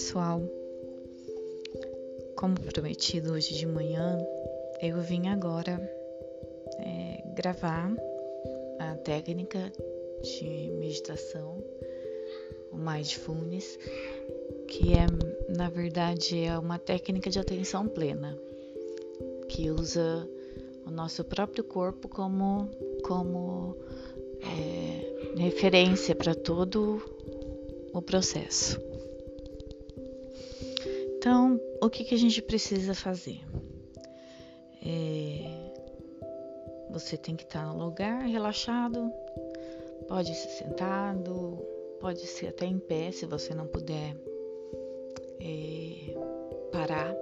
pessoal. Como prometido hoje de manhã, eu vim agora é, gravar a técnica de meditação, o Mindfulness, que é, na verdade, é uma técnica de atenção plena, que usa o nosso próprio corpo como, como é, referência para todo o processo. Então, o que, que a gente precisa fazer? É, você tem que estar no lugar relaxado, pode ser sentado, pode ser até em pé se você não puder é, parar,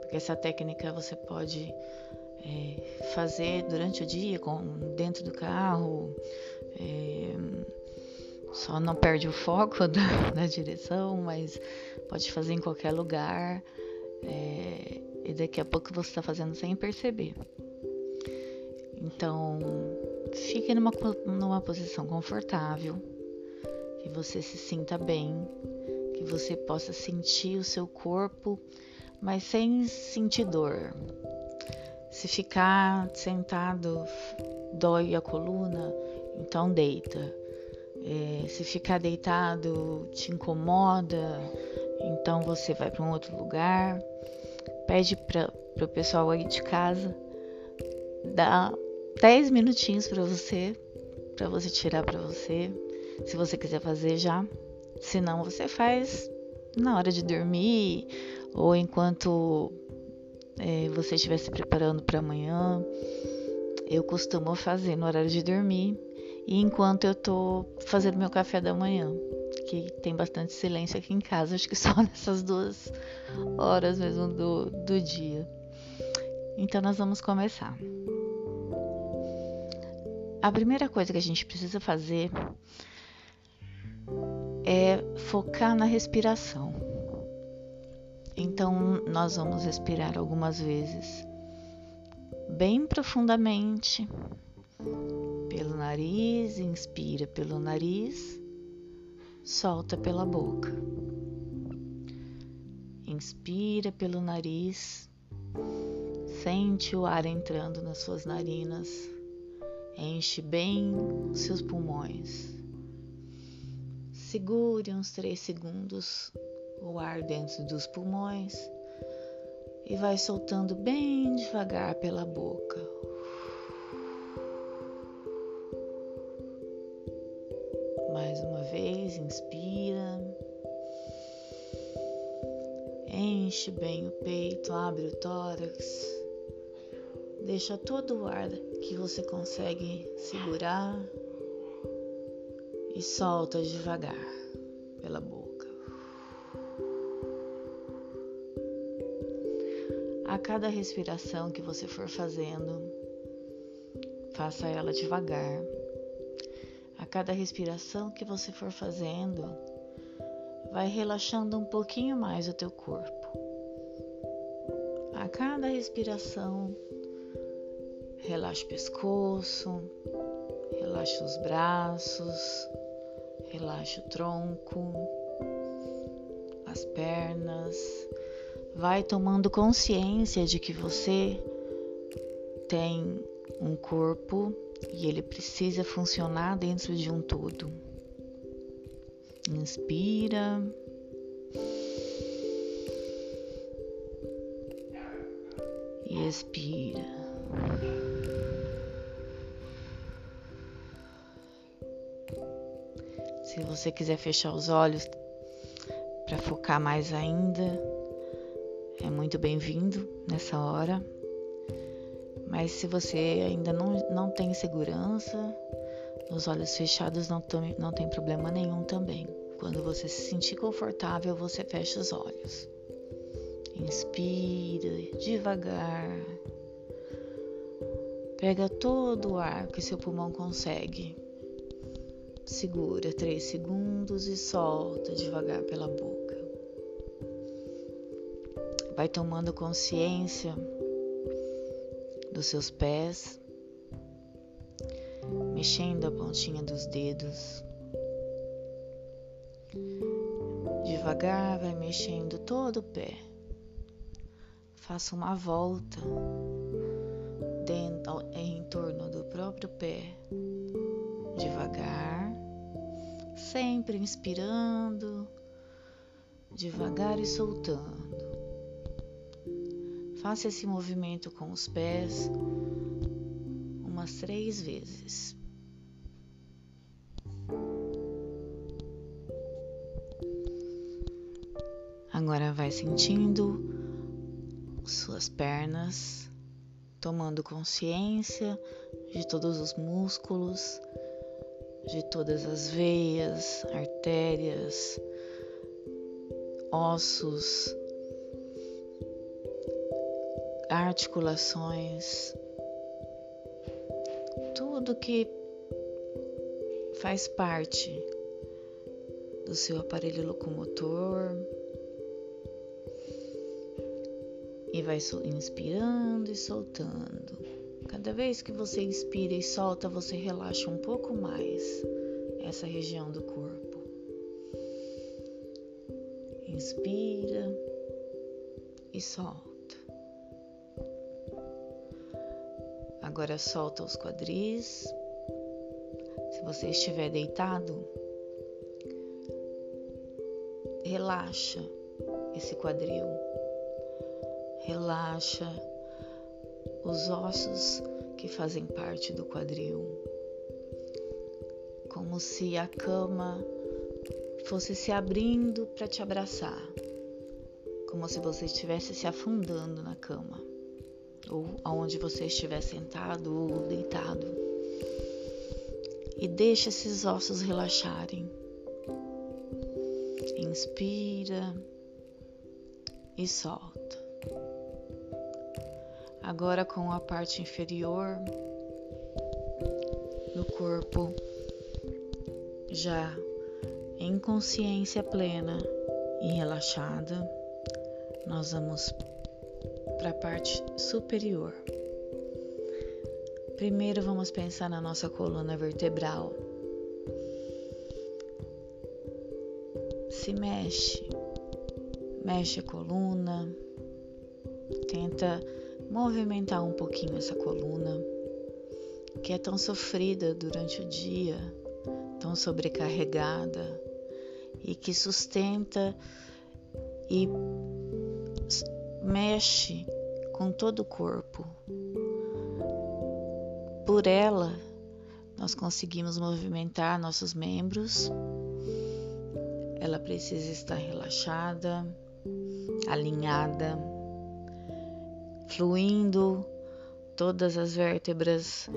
porque essa técnica você pode é, fazer durante o dia, com, dentro do carro, é, só não perde o foco da, da direção, mas pode fazer em qualquer lugar é, e daqui a pouco você está fazendo sem perceber. Então, fique numa, numa posição confortável, que você se sinta bem, que você possa sentir o seu corpo, mas sem sentir dor. Se ficar sentado dói a coluna, então deita. É, se ficar deitado te incomoda, então você vai para um outro lugar, pede para o pessoal aí de casa, dá 10 minutinhos para você, para você tirar para você, se você quiser fazer já. Se não, você faz na hora de dormir ou enquanto é, você estiver se preparando para amanhã. Eu costumo fazer no horário de dormir e enquanto eu tô fazendo meu café da manhã, que tem bastante silêncio aqui em casa, acho que só nessas duas horas mesmo do, do dia. Então nós vamos começar. A primeira coisa que a gente precisa fazer é focar na respiração. Então nós vamos respirar algumas vezes bem profundamente pelo nariz, inspira pelo nariz, solta pela boca. Inspira pelo nariz, sente o ar entrando nas suas narinas, enche bem os seus pulmões. Segure uns três segundos o ar dentro dos pulmões e vai soltando bem devagar pela boca. Inspira. Enche bem o peito, abre o tórax. Deixa todo o ar que você consegue segurar e solta devagar pela boca. A cada respiração que você for fazendo, faça ela devagar cada respiração que você for fazendo, vai relaxando um pouquinho mais o teu corpo. A cada respiração, relaxa o pescoço, relaxa os braços, relaxa o tronco, as pernas. Vai tomando consciência de que você tem um corpo e ele precisa funcionar dentro de um todo. Inspira. E expira. Se você quiser fechar os olhos para focar mais ainda, é muito bem-vindo nessa hora. Mas se você ainda não, não tem segurança, os olhos fechados não, tome, não tem problema nenhum também. Quando você se sentir confortável, você fecha os olhos. Inspira devagar. Pega todo o ar que seu pulmão consegue. Segura três segundos e solta devagar pela boca. Vai tomando consciência dos seus pés, mexendo a pontinha dos dedos. devagar, vai mexendo todo o pé. Faça uma volta dentro, em torno do próprio pé, devagar, sempre inspirando, devagar e soltando. Faça esse movimento com os pés umas três vezes. Agora vai sentindo suas pernas, tomando consciência de todos os músculos, de todas as veias, artérias, ossos, articulações, tudo que faz parte do seu aparelho locomotor. E vai inspirando e soltando. Cada vez que você inspira e solta, você relaxa um pouco mais essa região do corpo. Inspira e solta. Agora solta os quadris. Se você estiver deitado, relaxa esse quadril. Relaxa os ossos que fazem parte do quadril. Como se a cama fosse se abrindo para te abraçar. Como se você estivesse se afundando na cama ou aonde você estiver sentado ou deitado. E deixe esses ossos relaxarem. Inspira e solta. Agora com a parte inferior do corpo já em consciência plena e relaxada, nós vamos para a parte superior. Primeiro vamos pensar na nossa coluna vertebral. Se mexe, mexe a coluna, tenta movimentar um pouquinho essa coluna que é tão sofrida durante o dia, tão sobrecarregada e que sustenta e mexe com todo o corpo. Por ela, nós conseguimos movimentar nossos membros. Ela precisa estar relaxada, alinhada, fluindo todas as vértebras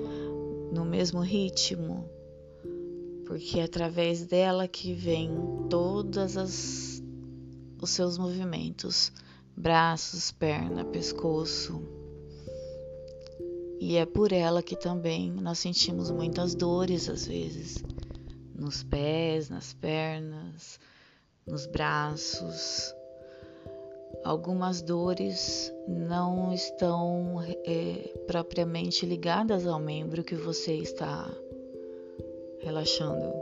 no mesmo ritmo, porque é através dela que vem todas as os seus movimentos braços, perna, pescoço. E é por ela que também nós sentimos muitas dores às vezes, nos pés, nas pernas, nos braços. Algumas dores não estão é, propriamente ligadas ao membro que você está relaxando,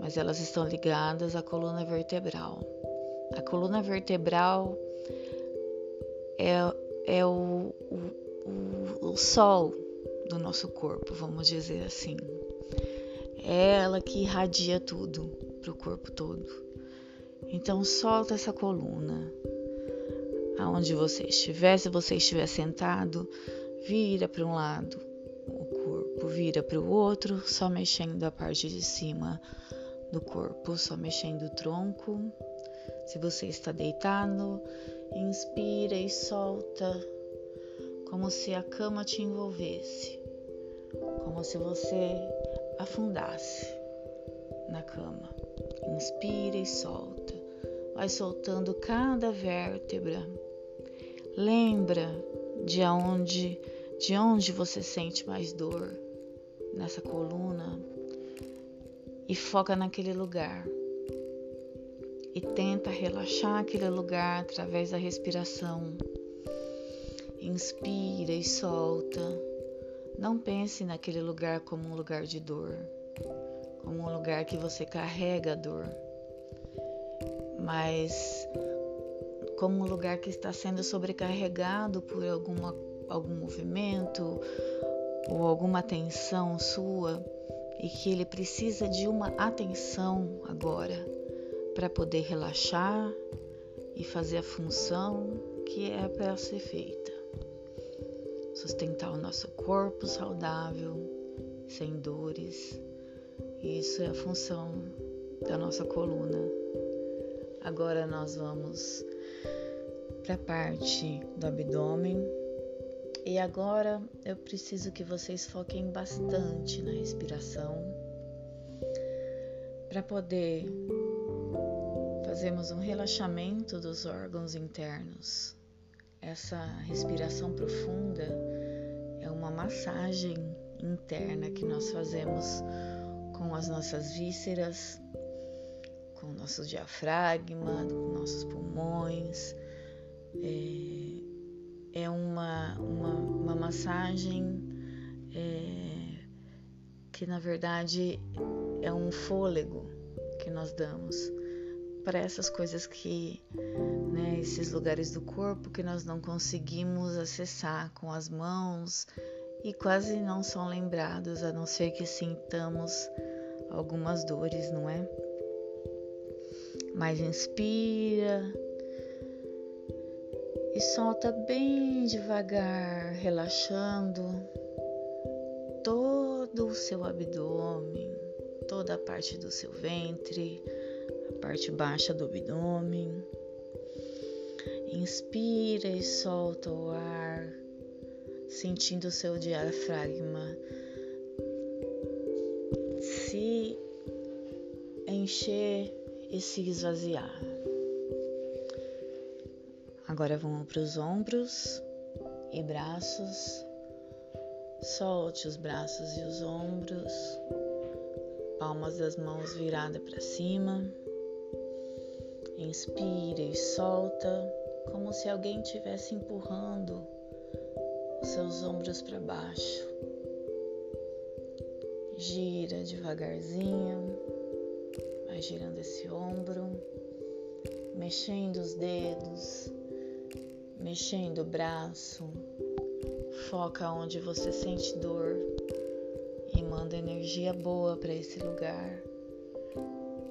mas elas estão ligadas à coluna vertebral. A coluna vertebral é, é o, o, o sol do nosso corpo, vamos dizer assim. É ela que irradia tudo para o corpo todo. Então solta essa coluna. Aonde você estiver, se você estiver sentado, vira para um lado o corpo, vira para o outro, só mexendo a parte de cima do corpo, só mexendo o tronco. Se você está deitado, Inspira e solta, como se a cama te envolvesse, como se você afundasse na cama. Inspira e solta, vai soltando cada vértebra. Lembra de onde, de onde você sente mais dor nessa coluna e foca naquele lugar e tenta relaxar aquele lugar através da respiração. Inspira e solta. Não pense naquele lugar como um lugar de dor, como um lugar que você carrega a dor. mas como um lugar que está sendo sobrecarregado por alguma, algum movimento ou alguma atenção sua e que ele precisa de uma atenção agora para poder relaxar e fazer a função que é para ser feita. Sustentar o nosso corpo saudável, sem dores. Isso é a função da nossa coluna. Agora nós vamos para a parte do abdômen. E agora eu preciso que vocês foquem bastante na respiração para poder fazermos um relaxamento dos órgãos internos. Essa respiração profunda é uma massagem interna que nós fazemos com as nossas vísceras, com o nosso diafragma, com nossos pulmões. É, é uma, uma, uma, massagem é, que, na verdade, é um fôlego que nós damos para essas coisas que, né, esses lugares do corpo que nós não conseguimos acessar com as mãos e quase não são lembrados, a não ser que sintamos algumas dores, não é? Mas inspira e solta bem devagar, relaxando todo o seu abdômen, toda a parte do seu ventre, parte baixa do abdômen. Inspira e solta o ar sentindo o seu diafragma se encher e se esvaziar. Agora vamos para os ombros e braços. Solte os braços e os ombros, palmas das mãos viradas para cima. Inspira e solta, como se alguém estivesse empurrando seus ombros para baixo. Gira devagarzinho, vai girando esse ombro, mexendo os dedos, mexendo o braço. Foca onde você sente dor e manda energia boa para esse lugar,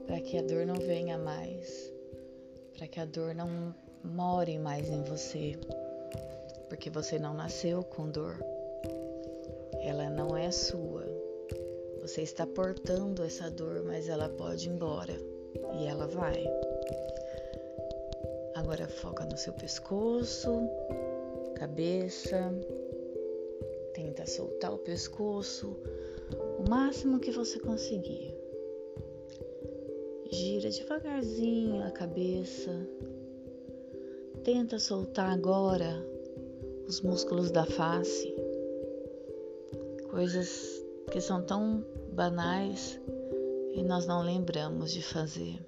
para que a dor não venha mais, para que a dor não more mais em você porque você não nasceu com dor. Ela não é sua. Você está portando essa dor, mas ela pode ir embora e ela vai. Agora foca no seu pescoço, cabeça. Tenta soltar o pescoço o máximo que você conseguir. Gira devagarzinho a cabeça. Tenta soltar agora os músculos da face, coisas que são tão banais e nós não lembramos de fazer.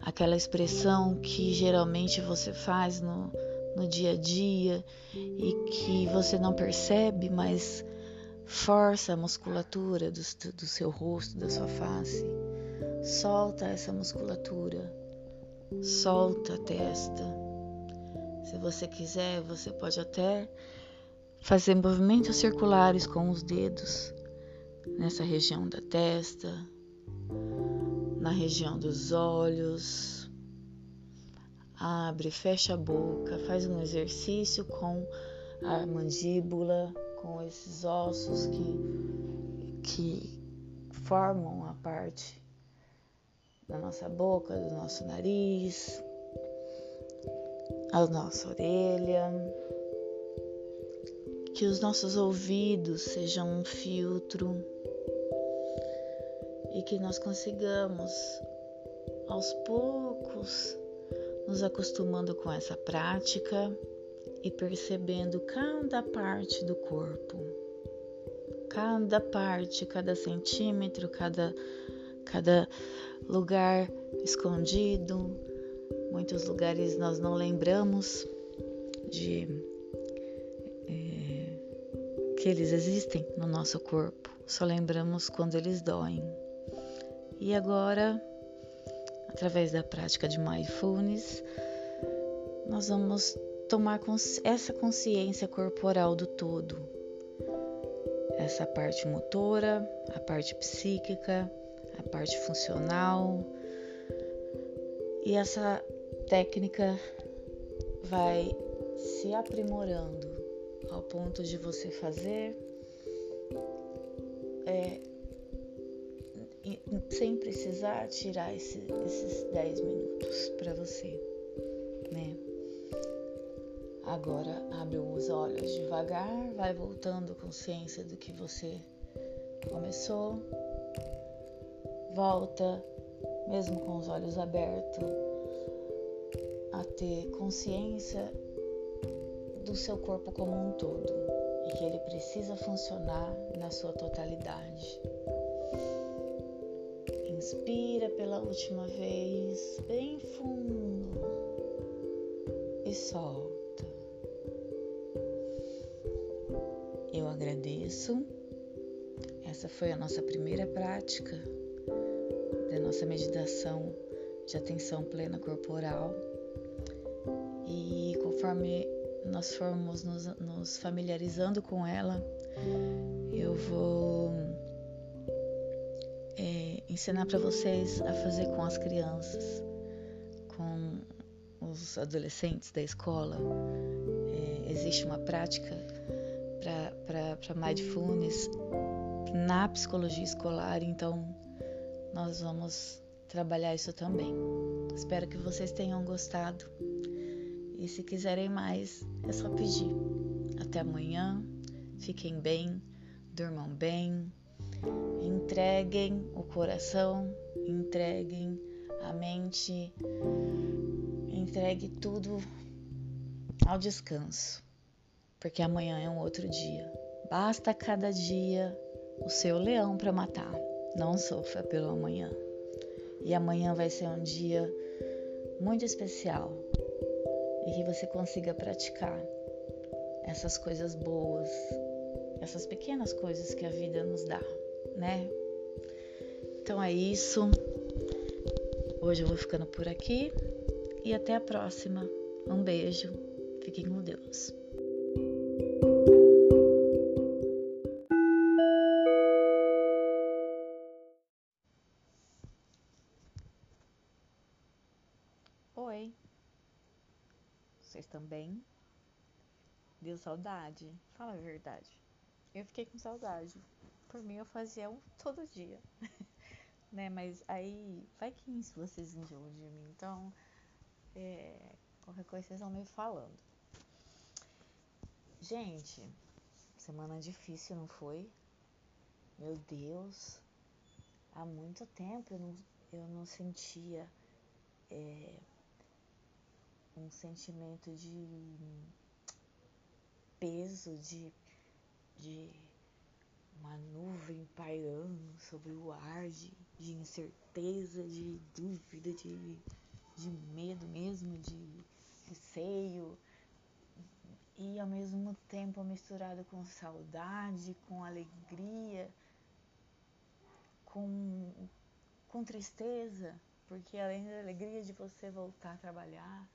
Aquela expressão que geralmente você faz no, no dia a dia e que você não percebe, mas força a musculatura do, do seu rosto, da sua face. Solta essa musculatura, solta a testa se você quiser, você pode até fazer movimentos circulares com os dedos nessa região da testa, na região dos olhos. Abre, fecha a boca, faz um exercício com a mandíbula, com esses ossos que, que formam a parte da nossa boca, do nosso nariz a nossa orelha, que os nossos ouvidos sejam um filtro e que nós consigamos aos poucos nos acostumando com essa prática e percebendo cada parte do corpo, cada parte, cada centímetro, cada, cada lugar escondido, Muitos lugares nós não lembramos de é, que eles existem no nosso corpo, só lembramos quando eles doem. E agora através da prática de mindfulness, nós vamos tomar essa consciência corporal do todo, essa parte motora, a parte psíquica, a parte funcional. E essa técnica vai se aprimorando ao ponto de você fazer é, sem precisar tirar esse, esses 10 minutos para você, né? Agora abre os olhos devagar, vai voltando consciência do que você começou. Volta, mesmo com os olhos abertos, a ter consciência do seu corpo como um todo e que ele precisa funcionar na sua totalidade. Inspira pela última vez, bem fundo e solta. Eu agradeço. Essa foi a nossa primeira prática da nossa meditação de atenção plena corporal. E conforme nós formos nos, nos familiarizando com ela, eu vou é, ensinar para vocês a fazer com as crianças, com os adolescentes da escola. É, existe uma prática para mindfulness na psicologia escolar, então nós vamos trabalhar isso também. Espero que vocês tenham gostado e se quiserem mais é só pedir. Até amanhã, fiquem bem, durmam bem, entreguem o coração, entreguem a mente, entregue tudo ao descanso porque amanhã é um outro dia. Basta cada dia o seu leão para matar. Não sofra pelo amanhã. E amanhã vai ser um dia muito especial e que você consiga praticar essas coisas boas, essas pequenas coisas que a vida nos dá, né? Então é isso. Hoje eu vou ficando por aqui e até a próxima. Um beijo. Fiquem com Deus. Saudade? Fala a verdade. Eu fiquei com saudade. Por mim eu fazia um todo dia. né? Mas aí vai que vocês enjoam de mim. Então, é, qualquer coisa vocês vão me falando. Gente, semana difícil, não foi? Meu Deus, há muito tempo eu não, eu não sentia é, um sentimento de peso, de, de uma nuvem pairando sobre o ar, de, de incerteza, de dúvida, de, de medo mesmo, de receio. E ao mesmo tempo misturado com saudade, com alegria, com, com tristeza, porque além da alegria de você voltar a trabalhar,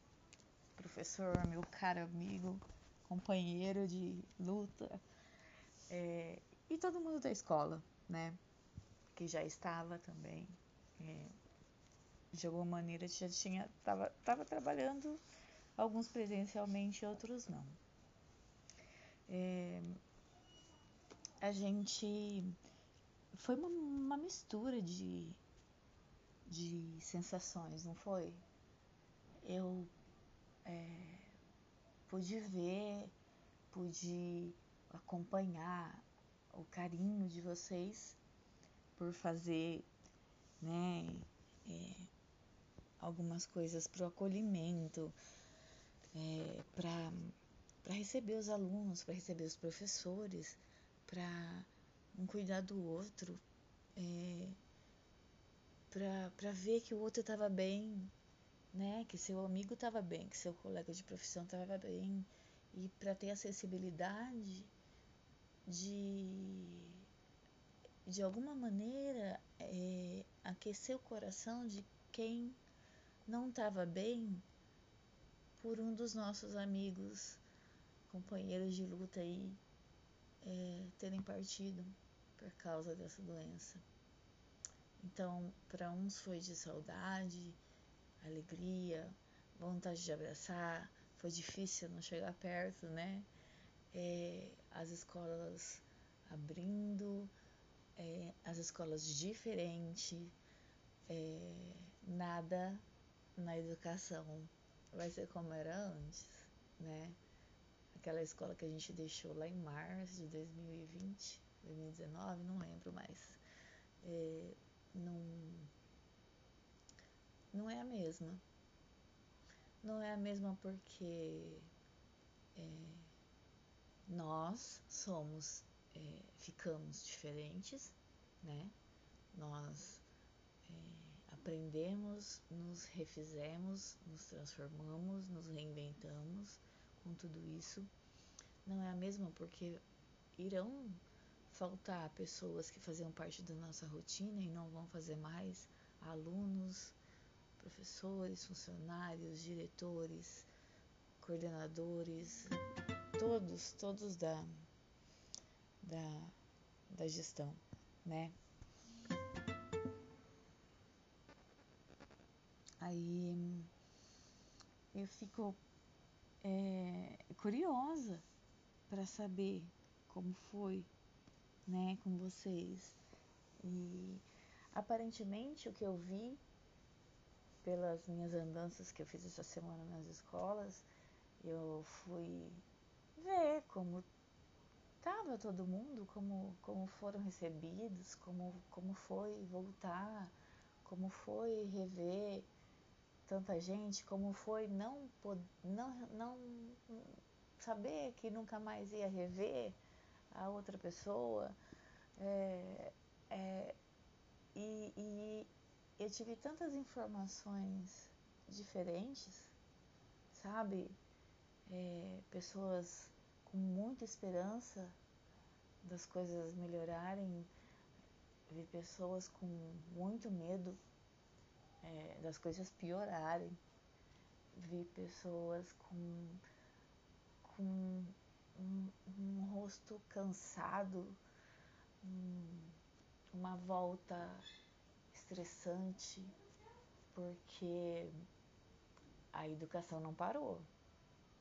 professor, meu caro amigo, companheiro de luta, é, e todo mundo da escola, né, que já estava também, é, de alguma maneira já tinha, estava tava trabalhando alguns presencialmente, outros não é, a gente foi uma, uma mistura de, de sensações, não foi? Eu é, pude ver, pude acompanhar o carinho de vocês por fazer, né, é, algumas coisas para o acolhimento, é, para para receber os alunos, para receber os professores, para um cuidar do outro, é, para ver que o outro estava bem, né? Que seu amigo estava bem, que seu colega de profissão estava bem e para ter a sensibilidade de de alguma maneira é, aquecer o coração de quem não estava bem por um dos nossos amigos, companheiros de luta aí, é, terem partido por causa dessa doença. Então, para uns foi de saudade, alegria, vontade de abraçar, foi difícil não chegar perto, né? É, as escolas abrindo, é, as escolas diferentes, é, nada na educação vai ser como era antes, né? Aquela escola que a gente deixou lá em março de 2020, 2019, não lembro mais. É, não, não é a mesma. Não é a mesma porque é, nós somos, é, ficamos diferentes, né? Nós é, aprendemos, nos refizemos, nos transformamos, nos reinventamos com tudo isso. Não é a mesma porque irão faltar pessoas que faziam parte da nossa rotina e não vão fazer mais, alunos, professores, funcionários, diretores, coordenadores, todos, todos da, da, da gestão, né? Aí eu fico é, curiosa para saber como foi né, com vocês. E aparentemente o que eu vi pelas minhas andanças que eu fiz essa semana nas escolas, eu fui ver como estava todo mundo, como, como foram recebidos, como, como foi voltar, como foi rever tanta gente, como foi não, não, não saber que nunca mais ia rever a outra pessoa. É, é, e, e eu tive tantas informações diferentes, sabe? É, pessoas com muita esperança das coisas melhorarem, vi pessoas com muito medo é, das coisas piorarem, vi pessoas com, com um, um rosto cansado, um, uma volta estressante, porque a educação não parou,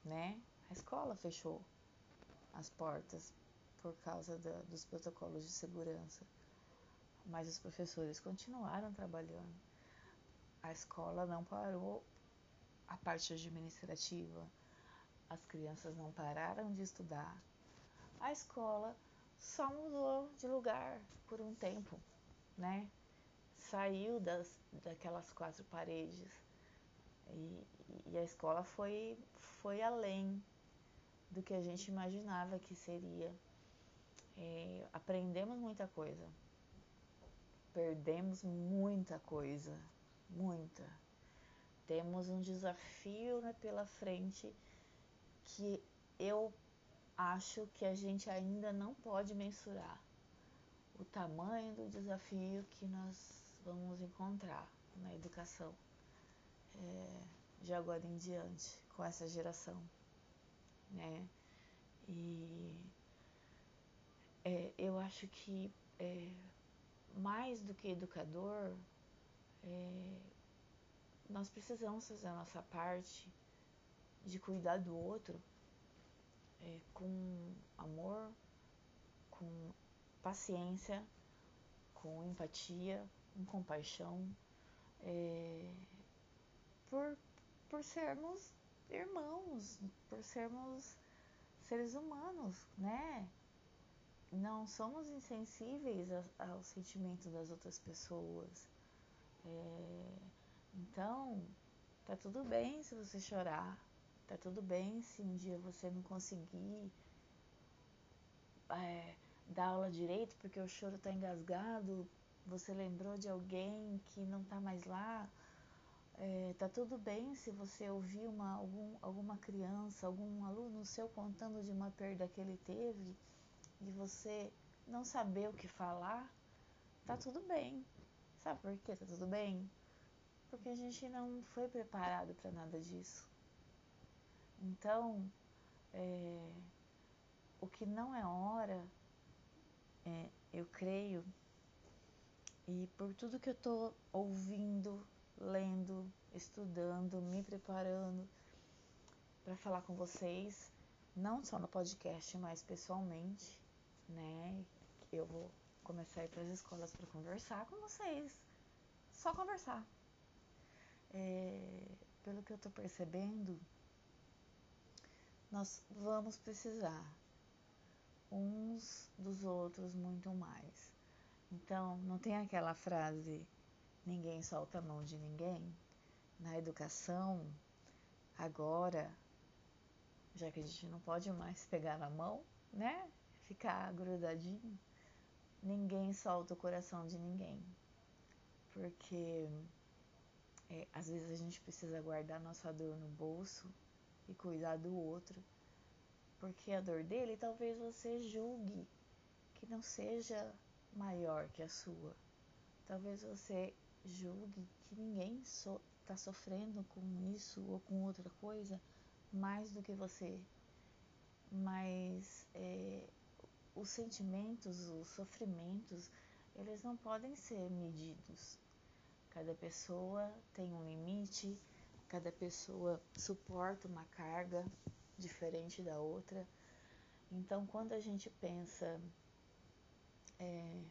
né? A escola fechou as portas por causa da, dos protocolos de segurança, mas os professores continuaram trabalhando. A escola não parou a parte administrativa, as crianças não pararam de estudar. A escola só mudou de lugar por um tempo, né? Saiu das, daquelas quatro paredes e, e a escola foi, foi além do que a gente imaginava que seria. É, aprendemos muita coisa, perdemos muita coisa, muita. Temos um desafio né, pela frente que eu acho que a gente ainda não pode mensurar o tamanho do desafio que nós vamos encontrar na educação é, de agora em diante com essa geração, né? E é, eu acho que é, mais do que educador, é, nós precisamos fazer a nossa parte de cuidar do outro é, com amor, com paciência, com empatia, com compaixão, é, por, por sermos irmãos, por sermos seres humanos, né? Não somos insensíveis aos sentimentos das outras pessoas. É, então, tá tudo bem se você chorar, Tá tudo bem se um dia você não conseguir é, dar aula direito porque o choro tá engasgado, você lembrou de alguém que não tá mais lá. É, tá tudo bem se você ouvir uma, algum, alguma criança, algum aluno seu contando de uma perda que ele teve e você não saber o que falar, tá tudo bem. Sabe por que tá tudo bem? porque a gente não foi preparado para nada disso. Então, é, o que não é hora, é, eu creio, e por tudo que eu estou ouvindo, lendo, estudando, me preparando para falar com vocês, não só no podcast, mas pessoalmente, né? Eu vou começar a ir para as escolas para conversar com vocês, só conversar. É, pelo que eu estou percebendo, nós vamos precisar uns dos outros muito mais. Então, não tem aquela frase ninguém solta a mão de ninguém? Na educação, agora, já que a gente não pode mais pegar na mão, né? Ficar grudadinho, ninguém solta o coração de ninguém. Porque é, às vezes a gente precisa guardar nossa dor no bolso e cuidar do outro, porque a dor dele talvez você julgue que não seja maior que a sua. Talvez você julgue que ninguém está so, sofrendo com isso ou com outra coisa mais do que você. Mas é, os sentimentos, os sofrimentos, eles não podem ser medidos. Cada pessoa tem um limite, cada pessoa suporta uma carga diferente da outra. Então, quando a gente pensa, é,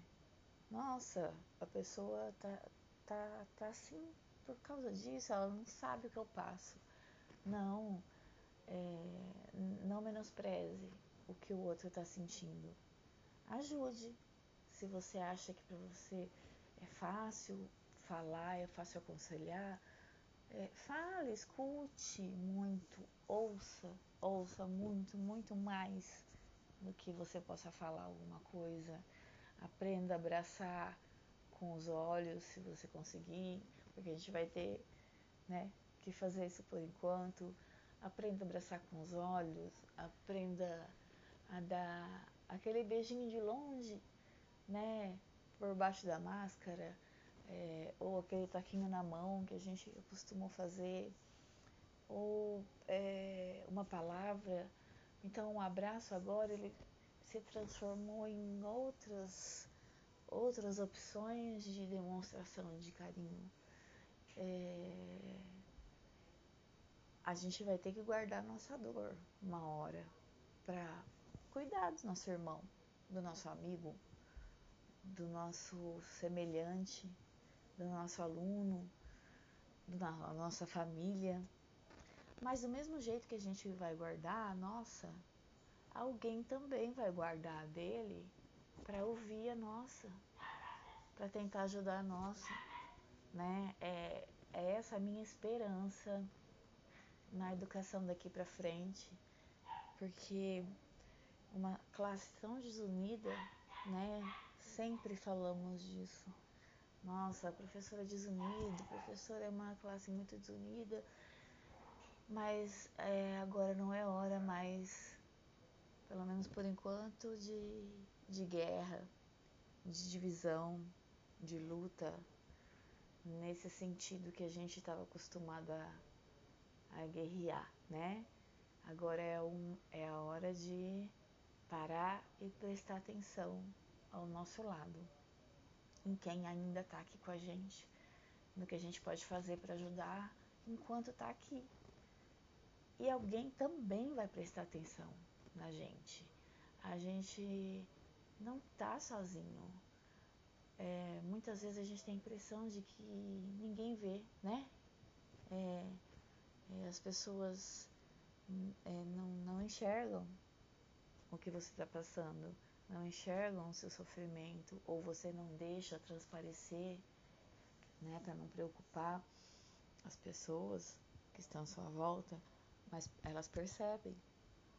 nossa, a pessoa tá, tá, tá assim por causa disso, ela não sabe o que eu passo. Não, é, não menospreze o que o outro está sentindo. Ajude. Se você acha que para você é fácil falar, é fácil aconselhar, é, fale, escute muito, ouça, ouça muito, muito mais do que você possa falar alguma coisa. Aprenda a abraçar com os olhos, se você conseguir, porque a gente vai ter né, que fazer isso por enquanto. Aprenda a abraçar com os olhos, aprenda a dar aquele beijinho de longe, né, por baixo da máscara é, ou aquele taquinho na mão que a gente costumou fazer, ou é, uma palavra. Então, um abraço agora ele se transformou em outras outras opções de demonstração de carinho. É, a gente vai ter que guardar nossa dor uma hora para cuidar do nosso irmão, do nosso amigo, do nosso semelhante, do nosso aluno, da nossa família. Mas do mesmo jeito que a gente vai guardar a nossa, alguém também vai guardar dele para ouvir a nossa, para tentar ajudar a nossa, né? É, é essa a minha esperança na educação daqui para frente, porque uma classe tão desunida, né? Sempre falamos disso nossa, a professora é desunida, a professora é uma classe muito desunida, mas é, agora não é hora mais, pelo menos por enquanto, de, de guerra, de divisão, de luta, nesse sentido que a gente estava acostumado a, a guerrear, né? Agora é, um, é a hora de parar e prestar atenção ao nosso lado em quem ainda está aqui com a gente, no que a gente pode fazer para ajudar enquanto está aqui. E alguém também vai prestar atenção na gente. A gente não está sozinho. É, muitas vezes a gente tem a impressão de que ninguém vê, né? É, é, as pessoas é, não, não enxergam o que você está passando não enxergam o seu sofrimento ou você não deixa transparecer, né, para não preocupar as pessoas que estão à sua volta, mas elas percebem,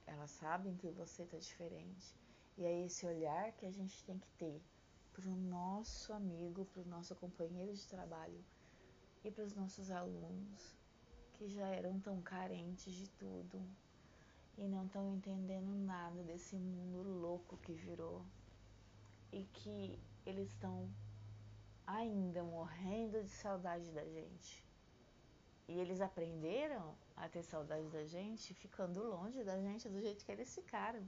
elas sabem que você está diferente. E é esse olhar que a gente tem que ter para o nosso amigo, para o nosso companheiro de trabalho e para os nossos alunos que já eram tão carentes de tudo, e não estão entendendo nada desse mundo louco que virou e que eles estão ainda morrendo de saudade da gente. e eles aprenderam a ter saudade da gente ficando longe da gente do jeito que eles ficaram,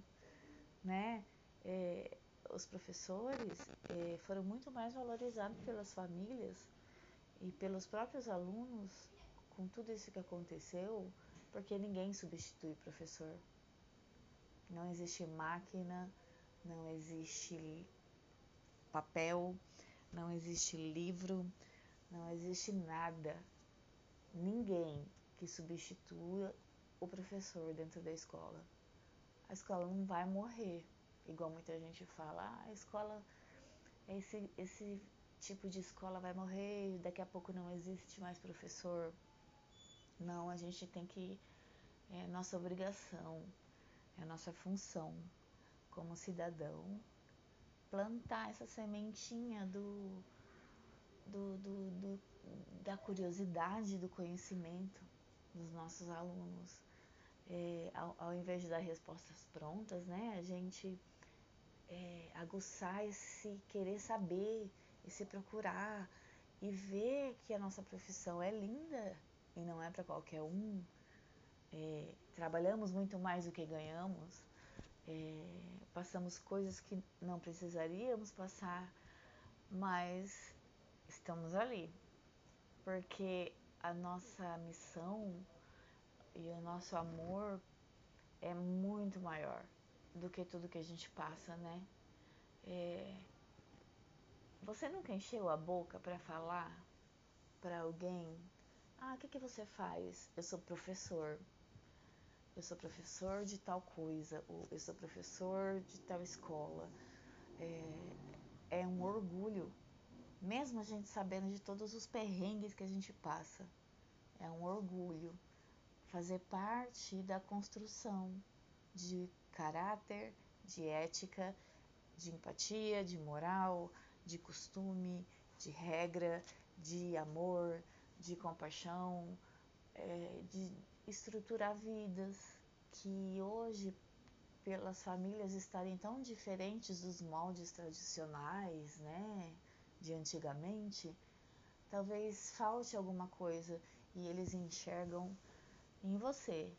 né? É, os professores é, foram muito mais valorizados pelas famílias e pelos próprios alunos com tudo isso que aconteceu, porque ninguém substitui professor. Não existe máquina, não existe papel, não existe livro, não existe nada, ninguém que substitua o professor dentro da escola. A escola não vai morrer, igual muita gente fala, ah, a escola, esse, esse tipo de escola vai morrer, daqui a pouco não existe mais professor. Não, a gente tem que, é nossa obrigação, é nossa função como cidadão, plantar essa sementinha do, do, do, do da curiosidade do conhecimento dos nossos alunos. É, ao, ao, invés de dar respostas prontas, né, a gente é, aguçar esse querer saber, esse procurar e ver que a nossa profissão é linda e não é para qualquer um. É, trabalhamos muito mais do que ganhamos, é, passamos coisas que não precisaríamos passar, mas estamos ali porque a nossa missão e o nosso amor é muito maior do que tudo que a gente passa, né? É... Você nunca encheu a boca para falar para alguém? Ah, o que, que você faz? Eu sou professor. Eu sou professor de tal coisa. Ou eu sou professor de tal escola. É, é um orgulho mesmo a gente sabendo de todos os perrengues que a gente passa. É um orgulho fazer parte da construção de caráter, de ética, de empatia, de moral, de costume, de regra, de amor, de compaixão, é, de estruturar vidas que hoje, pelas famílias estarem tão diferentes dos moldes tradicionais, né? De antigamente, talvez falte alguma coisa e eles enxergam em você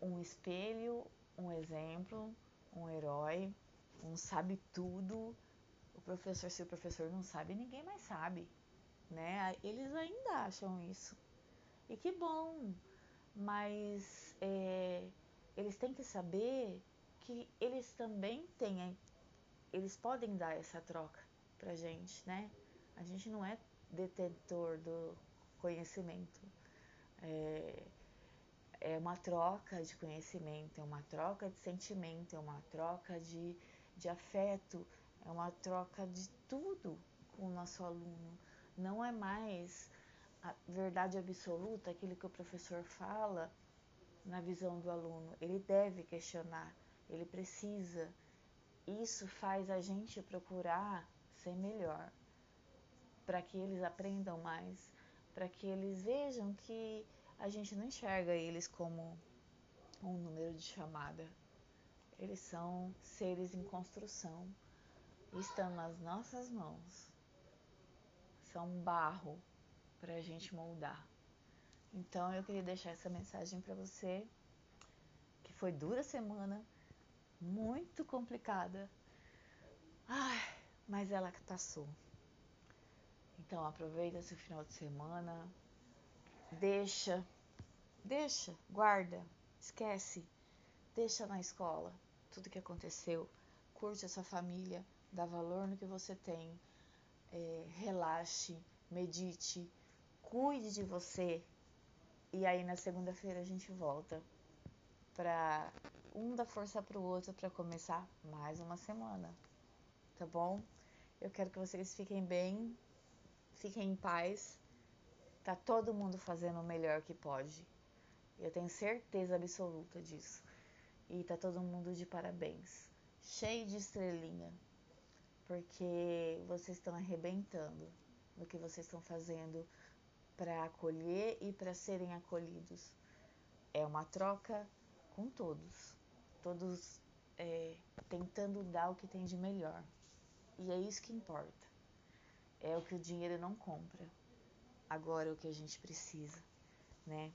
um espelho, um exemplo, um herói, um sabe tudo. O professor, se o professor não sabe, ninguém mais sabe, né? Eles ainda acham isso. E que bom, mas é, eles têm que saber que eles também têm, eles podem dar essa troca pra gente, né? A gente não é detentor do conhecimento. É, é uma troca de conhecimento, é uma troca de sentimento, é uma troca de, de afeto, é uma troca de tudo com o nosso aluno. Não é mais a verdade absoluta, aquilo que o professor fala na visão do aluno. Ele deve questionar, ele precisa. Isso faz a gente procurar ser melhor, para que eles aprendam mais, para que eles vejam que a gente não enxerga eles como um número de chamada. Eles são seres em construção, estão nas nossas mãos. São barro para a gente moldar. Então eu queria deixar essa mensagem para você, que foi dura semana, muito complicada. Ai, mas ela que passou. Então aproveita esse final de semana, deixa, deixa, guarda, esquece, deixa na escola tudo que aconteceu, curte essa família, dá valor no que você tem, é, relaxe, medite, cuide de você. E aí na segunda-feira a gente volta para um dar força para o outro para começar mais uma semana, tá bom? Eu quero que vocês fiquem bem, fiquem em paz. Tá todo mundo fazendo o melhor que pode. Eu tenho certeza absoluta disso. E tá todo mundo de parabéns. Cheio de estrelinha. Porque vocês estão arrebentando no que vocês estão fazendo para acolher e para serem acolhidos. É uma troca com todos. Todos é, tentando dar o que tem de melhor. E é isso que importa. É o que o dinheiro não compra. agora o que a gente precisa, né?